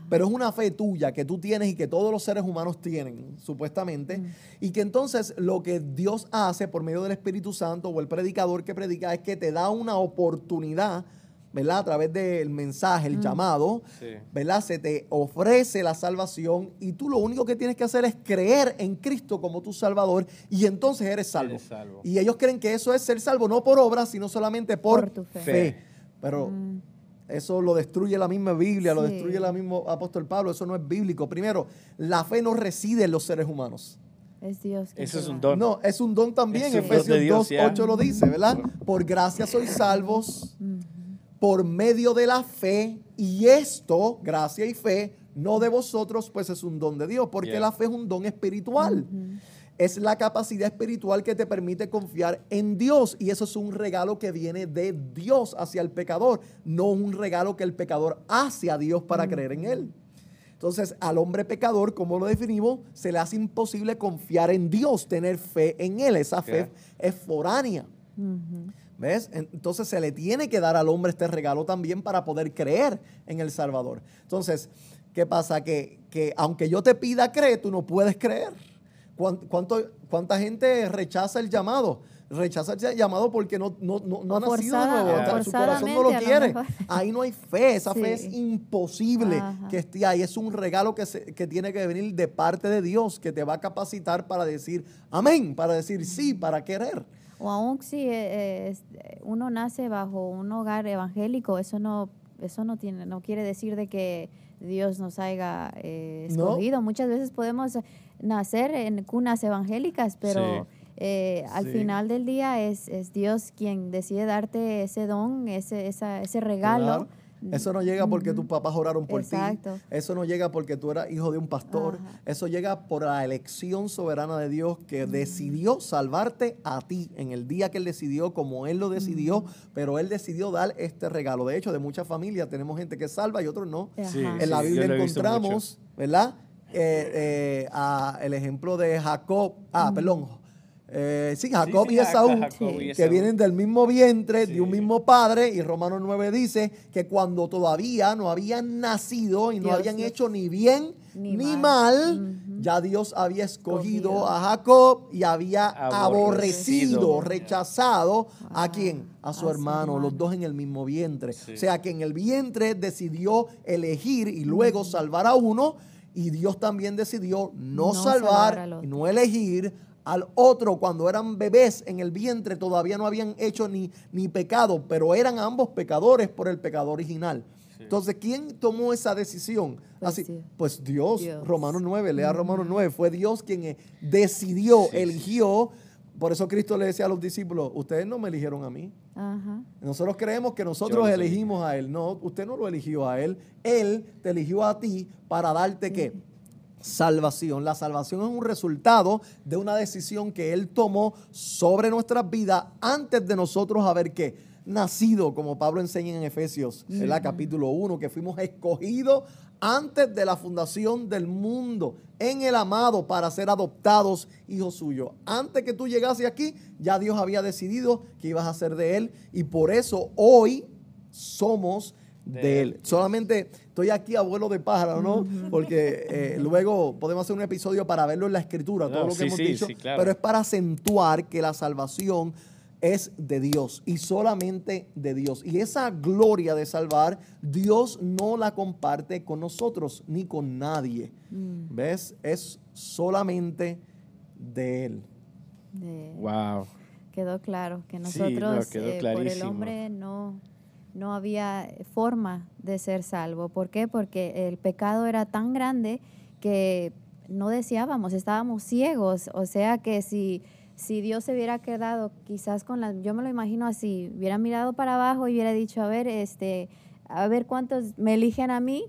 Pero es una fe tuya que tú tienes y que todos los seres humanos tienen, supuestamente. Mm. Y que entonces lo que Dios hace por medio del Espíritu Santo o el predicador que predica es que te da una oportunidad, ¿verdad? A través del mensaje, el mm. llamado, ¿verdad? Se te ofrece la salvación y tú lo único que tienes que hacer es creer en Cristo como tu Salvador y entonces eres salvo. Y ellos creen que eso es ser salvo no por obra, sino solamente por, tu fe. Pero... Mm. Eso lo destruye la misma Biblia, lo destruye el mismo apóstol Pablo. Eso no es bíblico. Primero, la fe no reside en los seres humanos. Es Dios. Eso es un don. No, es un don también. Efesios 2.8 lo dice, ¿verdad? Por gracia sois salvos por medio de la fe. Y esto, gracia y fe, no de vosotros, pues es un don de Dios. Porque la fe es un don espiritual es la capacidad espiritual que te permite confiar en Dios. Y eso es un regalo que viene de Dios hacia el pecador, no un regalo que el pecador hace a Dios para creer en Él. Entonces, al hombre pecador, como lo definimos, se le hace imposible confiar en Dios, tener fe en Él. Esa fe es foránea. ¿Ves? Entonces se le tiene que dar al hombre este regalo también para poder creer en el Salvador. Entonces, ¿qué pasa? Que, que aunque yo te pida creer, tú no puedes creer. ¿Cuánto, ¿Cuánta gente rechaza el llamado? Rechaza el llamado porque no, no, no, ha nacido de nuevo. Su corazón no lo quiere. Ahí no hay fe. Esa fe es imposible que esté ahí. Es un regalo que, que tiene que venir de parte de Dios, que te va a capacitar para decir amén, para decir sí, para querer. O aún si eh, eh, uno nace bajo un hogar evangélico, eso no, eso no, tiene, no quiere decir de que Dios nos haya eh, escogido. Muchas veces podemos nacer en cunas evangélicas, pero eh, al final del día es, es, Dios quien decide darte ese don, ese, esa, ese regalo. Eso no llega porque tus papás oraron por ti. Eso no llega porque tú eras hijo de un pastor. Eso llega por la elección soberana de Dios que decidió salvarte a ti en el día que Él decidió, como Él lo decidió, pero Él decidió dar este regalo. De hecho, de muchas familias tenemos gente que salva y otros no. en la Biblia encontramos, ¿verdad? Eh, eh, el ejemplo de Jacob, ah, perdón, eh, sí, Jacob, y Esaú, que vienen del mismo vientre, de un mismo padre, y Romanos 9 dice que cuando todavía no habían nacido y no habían hecho ni bien ni, mal, ya Dios había escogido a Jacob y había aborrecido, rechazado a quién? A su, hermano, los dos en el mismo vientre. O sea que en el vientre decidió elegir y luego salvar a uno y Dios también decidió no, salvar, y no elegir al otro cuando eran bebés en el vientre, todavía no habían hecho ni, ni pecado, pero eran ambos pecadores por el pecado original. Entonces, ¿quién tomó esa decisión? Pues Así, pues Dios, Romanos 9, lea Romanos 9, fue Dios quien eh, decidió, eligió por eso Cristo le decía a los discípulos, ustedes no me eligieron a mí. Nosotros creemos que nosotros elegimos a Él. No, usted no lo eligió a Él. Él te eligió a ti para darte qué? Salvación. La salvación es un resultado de una decisión que Él tomó sobre nuestras vidas antes de nosotros haber qué? Nacido, como Pablo enseña en Efesios, en la capítulo 1, que fuimos escogidos antes de la fundación del mundo en el amado para ser adoptados hijos suyos. Antes que tú llegase aquí, ya Dios había decidido que ibas a ser de Él y por eso hoy somos de, él. Solamente estoy aquí abuelo de pájaro, ¿no? Porque eh, luego podemos hacer un episodio para verlo en la escritura, todo lo que hemos dicho. Pero es para acentuar que la salvación es de Dios y solamente de Dios. Y esa gloria de salvar, Dios no la comparte con nosotros ni con nadie. Mm. ¿Ves? Es solamente de Él. wow. Quedó claro que nosotros, eh, por el hombre, no, no había forma de ser salvo. ¿Por qué? Porque el pecado era tan grande que no deseábamos, estábamos ciegos. O sea que si si Dios se hubiera quedado quizás con la, yo me lo imagino así, hubiera mirado para abajo y hubiera dicho, a ver, este, a ver cuántos me eligen a mí,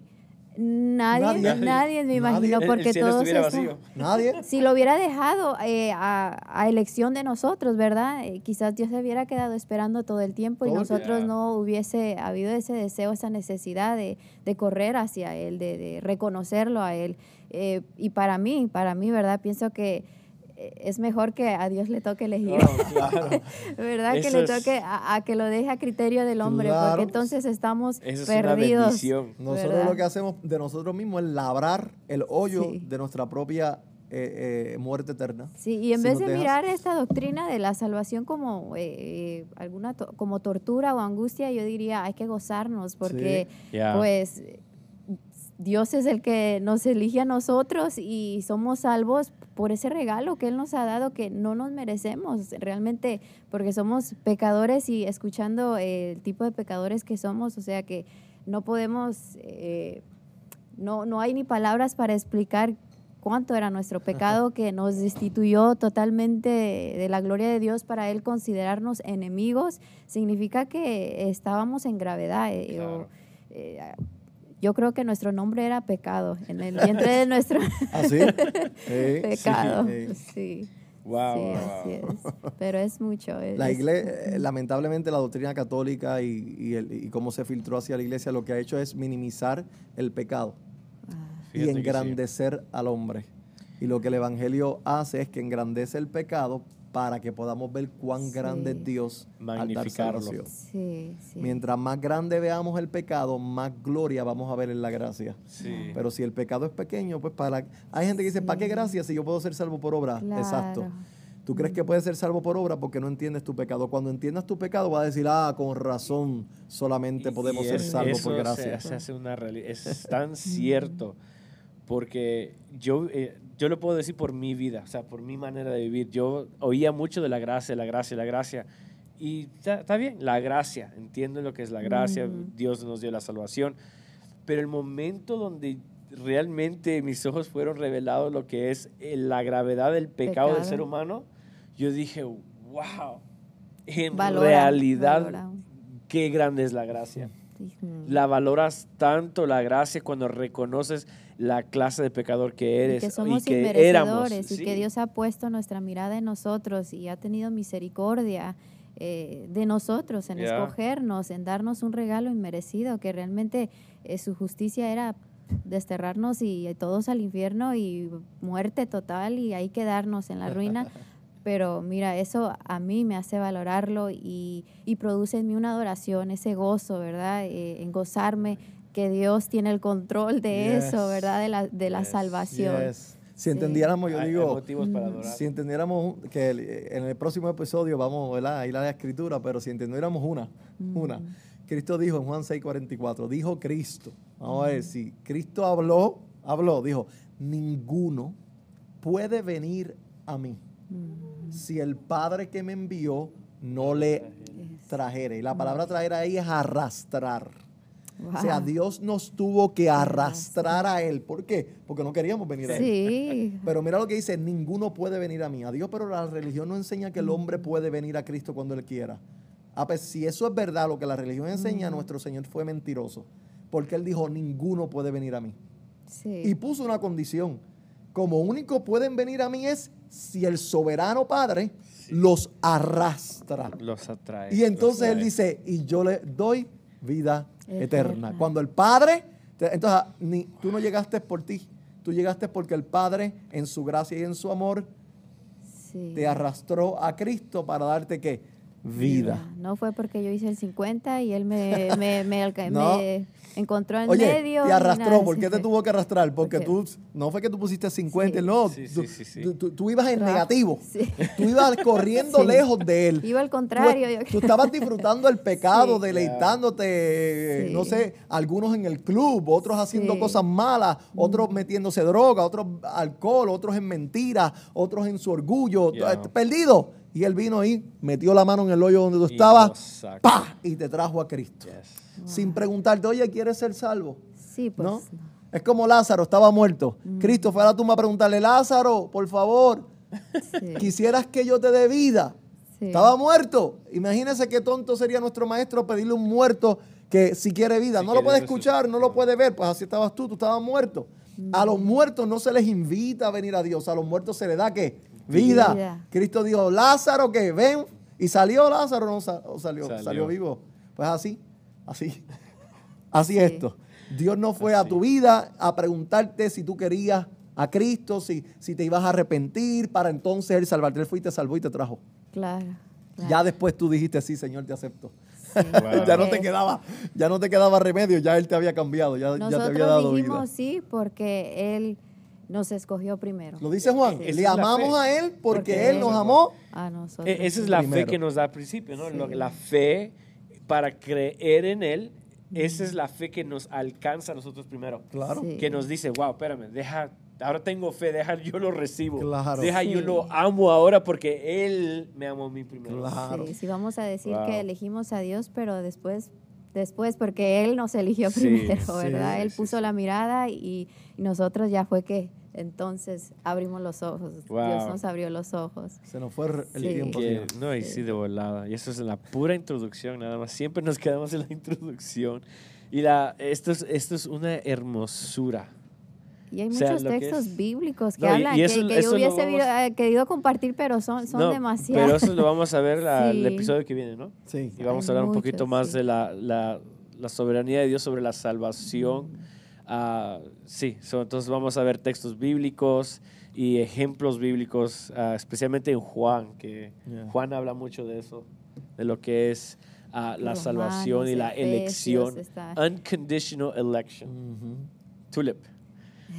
Nadie, nadie, me imagino, porque todos vacío. Nadie. si lo hubiera dejado eh, a, a elección de nosotros, ¿verdad? Eh, quizás Dios se hubiera quedado esperando todo el tiempo y nosotros no hubiese habido ese deseo, esa necesidad de, de correr hacia Él, de, de reconocerlo a Él. Eh, y para mí, para mí, ¿verdad? Pienso que es mejor que a Dios le toque elegir. Oh, claro. [laughs] ¿Verdad? que le es- toque a, a que lo deje a criterio del hombre, Claro. porque entonces estamos Eso es una perdidos. bendición. Nosotros ¿verdad? lo que hacemos de nosotros mismos es labrar el hoyo Sí. de nuestra propia eh, eh, muerte eterna. Sí, y en Si vez de dejas- mirar esta doctrina de la salvación como eh, alguna to- como tortura o angustia, yo diría hay que gozarnos porque pues Dios es el que nos elige a nosotros y somos salvos por ese regalo que Él nos ha dado que no nos merecemos realmente porque somos pecadores y escuchando eh, el tipo de pecadores que somos, o sea que no podemos, eh, no, no hay ni palabras para explicar cuánto era nuestro pecado que nos destituyó totalmente de la gloria de Dios para Él considerarnos enemigos, significa que estábamos en gravedad. eh, Claro. o, yo creo que nuestro nombre era pecado, en el vientre de nuestro ¿Así? [laughs] Sí, [laughs] pecado. sí. Sí, Wow, sí, wow, así es. Pero es mucho. es- La es- iglesia, lamentablemente la doctrina católica y, y el- y cómo se filtró hacia la iglesia lo que ha hecho es minimizar el pecado Ah, y sí. engrandecer al hombre. Y lo que el Evangelio hace es que engrandece el pecado para que podamos ver cuán Sí. grande es Dios al dar Magnificarlo. salvación. Sí, sí. Mientras más grande veamos el pecado, más gloria vamos a ver en la gracia. Sí. Pero si el pecado es pequeño, pues para... Hay gente que dice, ¿para qué gracia si yo puedo ser salvo por obra? Exacto. Tú crees que puedes ser salvo por obra porque no entiendes tu pecado. Cuando entiendas tu pecado vas a decir, ah, con razón solamente podemos Y ser salvos por se- gracia. Se, hace una realidad. Es [laughs] tan cierto. Porque yo, eh, yo lo puedo decir por mi vida, o sea, por mi manera de vivir. Yo oía mucho de la gracia, la gracia, la gracia. Y está bien, la gracia. Entiendo lo que es la gracia. Ujú. Dios nos dio la salvación. Pero el momento donde realmente mis ojos fueron revelados lo que es eh, la gravedad del pecado, del Pecado. ser humano, yo dije, wow, en Valora, realidad, valora. qué grande es la gracia. Ujú. La valoras tanto la gracia cuando reconoces la clase de pecador que Y eres que somos que éramos. y Sí. que Dios ha puesto nuestra mirada en nosotros y ha tenido misericordia eh, de nosotros, en escogernos, en darnos un regalo inmerecido, que realmente eh, su justicia era desterrarnos y todos al infierno y muerte total y ahí quedarnos en la ruina. [laughs] Pero mira, eso a mí me hace valorarlo y, y produce en mí una adoración, ese gozo, ¿verdad? Eh, en gozarme que Dios tiene el control de eso. ¿verdad? De la, de la Yes. salvación. Yes. Si entendiéramos, yo hay digo, motivos para Mm. adorar. si entendiéramos que el- en el próximo episodio vamos ¿verdad? a ir a la escritura, pero si entendiéramos una, una. Cristo dijo en Juan 6:44, dijo Cristo. Vamos a ver, si Cristo habló, habló, dijo, ninguno puede venir a mí Mm, si el Padre que me envió no le trajere. Y la palabra traer ahí es arrastrar. O sea. Dios nos tuvo que arrastrar a Él. ¿Por qué? Porque no queríamos venir a Él. Sí, [laughs] Pero mira lo que dice, ninguno puede venir a mí. A Dios, pero la religión no enseña que el hombre puede venir a Cristo cuando Él quiera. Ah, pues si eso es verdad, lo que la religión enseña, nuestro Señor fue mentiroso. Porque Él dijo, ninguno puede venir a mí. sí. Y puso una condición. Como único pueden venir a mí es si el soberano Padre los arrastra. Los atrae. Y entonces Él dice, y yo le doy vida eterna. Eterna. Cuando el Padre, entonces ni, tú no llegaste por ti, tú llegaste porque el Padre en su gracia y en su amor sí. te arrastró a Cristo para darte qué? Vida. No fue porque yo hice el 50 y él me, me, me [laughs] No. Encontró en Oye, medio. te ni arrastró. nada, ¿Por sí qué te tuvo que arrastrar? Porque Porque- tú, no fue que tú pusiste 50, Sí. no. Sí, sí, tú, sí, sí. tú- tú- tú ibas en negativo. Sí. Tú ibas [laughs] corriendo Sí. lejos de él. Iba al Tú, contrario. tú estabas disfrutando el [laughs] pecado, Sí. deleitándote, Sí. no sé, algunos en el club, otros haciendo Sí. cosas malas, otros metiéndose droga, otros alcohol, otros en mentiras, otros en su orgullo, Yeah. eh, perdido. Y él vino ahí, metió la mano en el hoyo donde tú Y estabas. ¡pa! y te trajo a Cristo. Yes. Sin preguntarte, oye, ¿quieres ser salvo? Sí, pues. ¿No? Es como Lázaro, estaba muerto. Cristo fue a la tumba a preguntarle, Lázaro, por favor, Sí, quisieras que yo te dé vida. sí. Estaba muerto. Imagínese qué tonto sería nuestro maestro pedirle a un muerto que si quiere vida, Si no lo puede escuchar, no lo puede ver, pues así estabas tú, tú estabas muerto. A los muertos no se les invita a venir a Dios, a los muertos se les da qué? Vida. Vida. Cristo dijo, Lázaro, que ven, y salió Lázaro, no o salió, Salió. salió, vivo. Pues así, así, [laughs] así es Sí. esto. Dios no fue a tu vida a preguntarte si tú querías a Cristo, si, si te ibas a arrepentir, para entonces Él salvarte. Él fue y te salvó y te trajo. Claro. claro. Ya después tú dijiste, sí, Señor, te acepto. Sí, [laughs] ya no te quedaba, ya no te quedaba remedio, ya Él te había cambiado, ya, ya te había Nosotros dado dijimos vida. sí porque Él nos escogió primero. Lo dice Juan, le amamos a Él porque, Porque Él nos amó. A nosotros. E- Esa es la fe que nos da al principio, ¿no? Sí. La fe para creer en Él, esa es la fe que nos alcanza a nosotros primero. Claro. Sí. Que nos dice, wow, espérame, deja, ahora tengo fe, deja, yo lo recibo. Claro. Deja, yo lo amo ahora porque Él me amó a mí primero. Claro. Sí, sí, vamos a decir Wow. que elegimos a Dios, pero después, después porque Él nos eligió Sí, primero, sí, ¿verdad? Él sí, puso sí. la mirada y, y nosotros ya fue que entonces abrimos los ojos. Wow. Dios nos abrió los ojos. Se nos fue el Sí. tiempo. Que- no, y sí, de volada. Y eso es la pura introducción, nada más. Siempre nos quedamos en la [laughs] introducción. Y la, esto, es, esto es una hermosura. Y hay O sea, muchos que textos es- bíblicos que No, y- hablan y que, eso- que eso yo lo hubiese vamos- eh, querido compartir, pero son, son No, demasiados. Pero eso lo vamos a ver [laughs] la- el Sí. episodio que viene, ¿no? Sí. Y vamos a Hay hablar un muchos, poquito más sí. de la, la- la soberanía de Dios sobre la salvación. Ah, sí, so, entonces vamos a ver textos bíblicos y ejemplos bíblicos, ah, especialmente en Juan, que Yeah. Juan habla mucho de eso, de lo que es ah, la Romanos, salvación y la elección. está- Unconditional election. Tulip.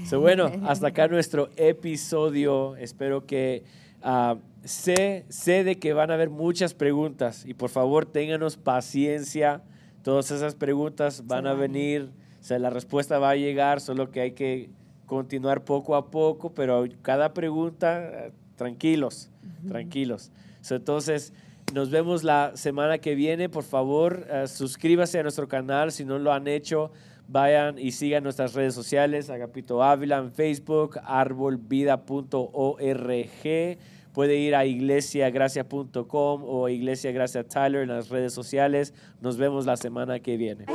So, bueno, hasta acá nuestro episodio. Espero que ah, sé, sé de que van a haber muchas preguntas y por favor ténganos paciencia. Todas esas preguntas van a venir, o sea, la respuesta va a llegar, solo que hay que continuar poco a poco, pero cada pregunta, tranquilos, tranquilos. So, entonces, nos vemos la semana que viene. Por favor, eh, suscríbase a nuestro canal si no lo han hecho. Vayan y sigan nuestras redes sociales, Agapito Ávila en Facebook, arbolvida.org. Puede ir a iglesiagracia.com o Iglesia Gracia Tyler en las redes sociales. Nos vemos la semana que viene.